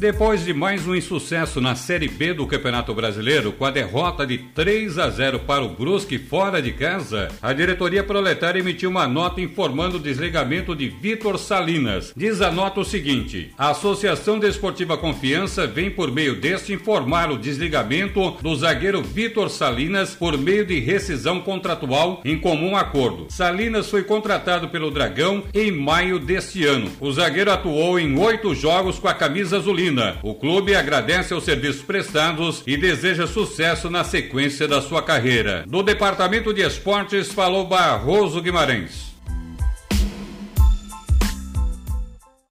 Depois de mais um insucesso na Série B do Campeonato Brasileiro, com a derrota de 3 a 0 para o Brusque fora de casa, a diretoria proletária emitiu uma nota informando o desligamento de Vitor Salinas. Diz a nota o seguinte: a Associação Desportiva Confiança vem por meio deste informar o desligamento do zagueiro Vitor Salinas por meio de rescisão contratual em comum acordo. Salinas foi contratado pelo Dragão em maio deste ano. O zagueiro atuou em oito jogos com a camisa azulina. O clube agradece aos serviços prestados e deseja sucesso na sequência da sua carreira. Do Departamento de Esportes falou Barroso Guimarães.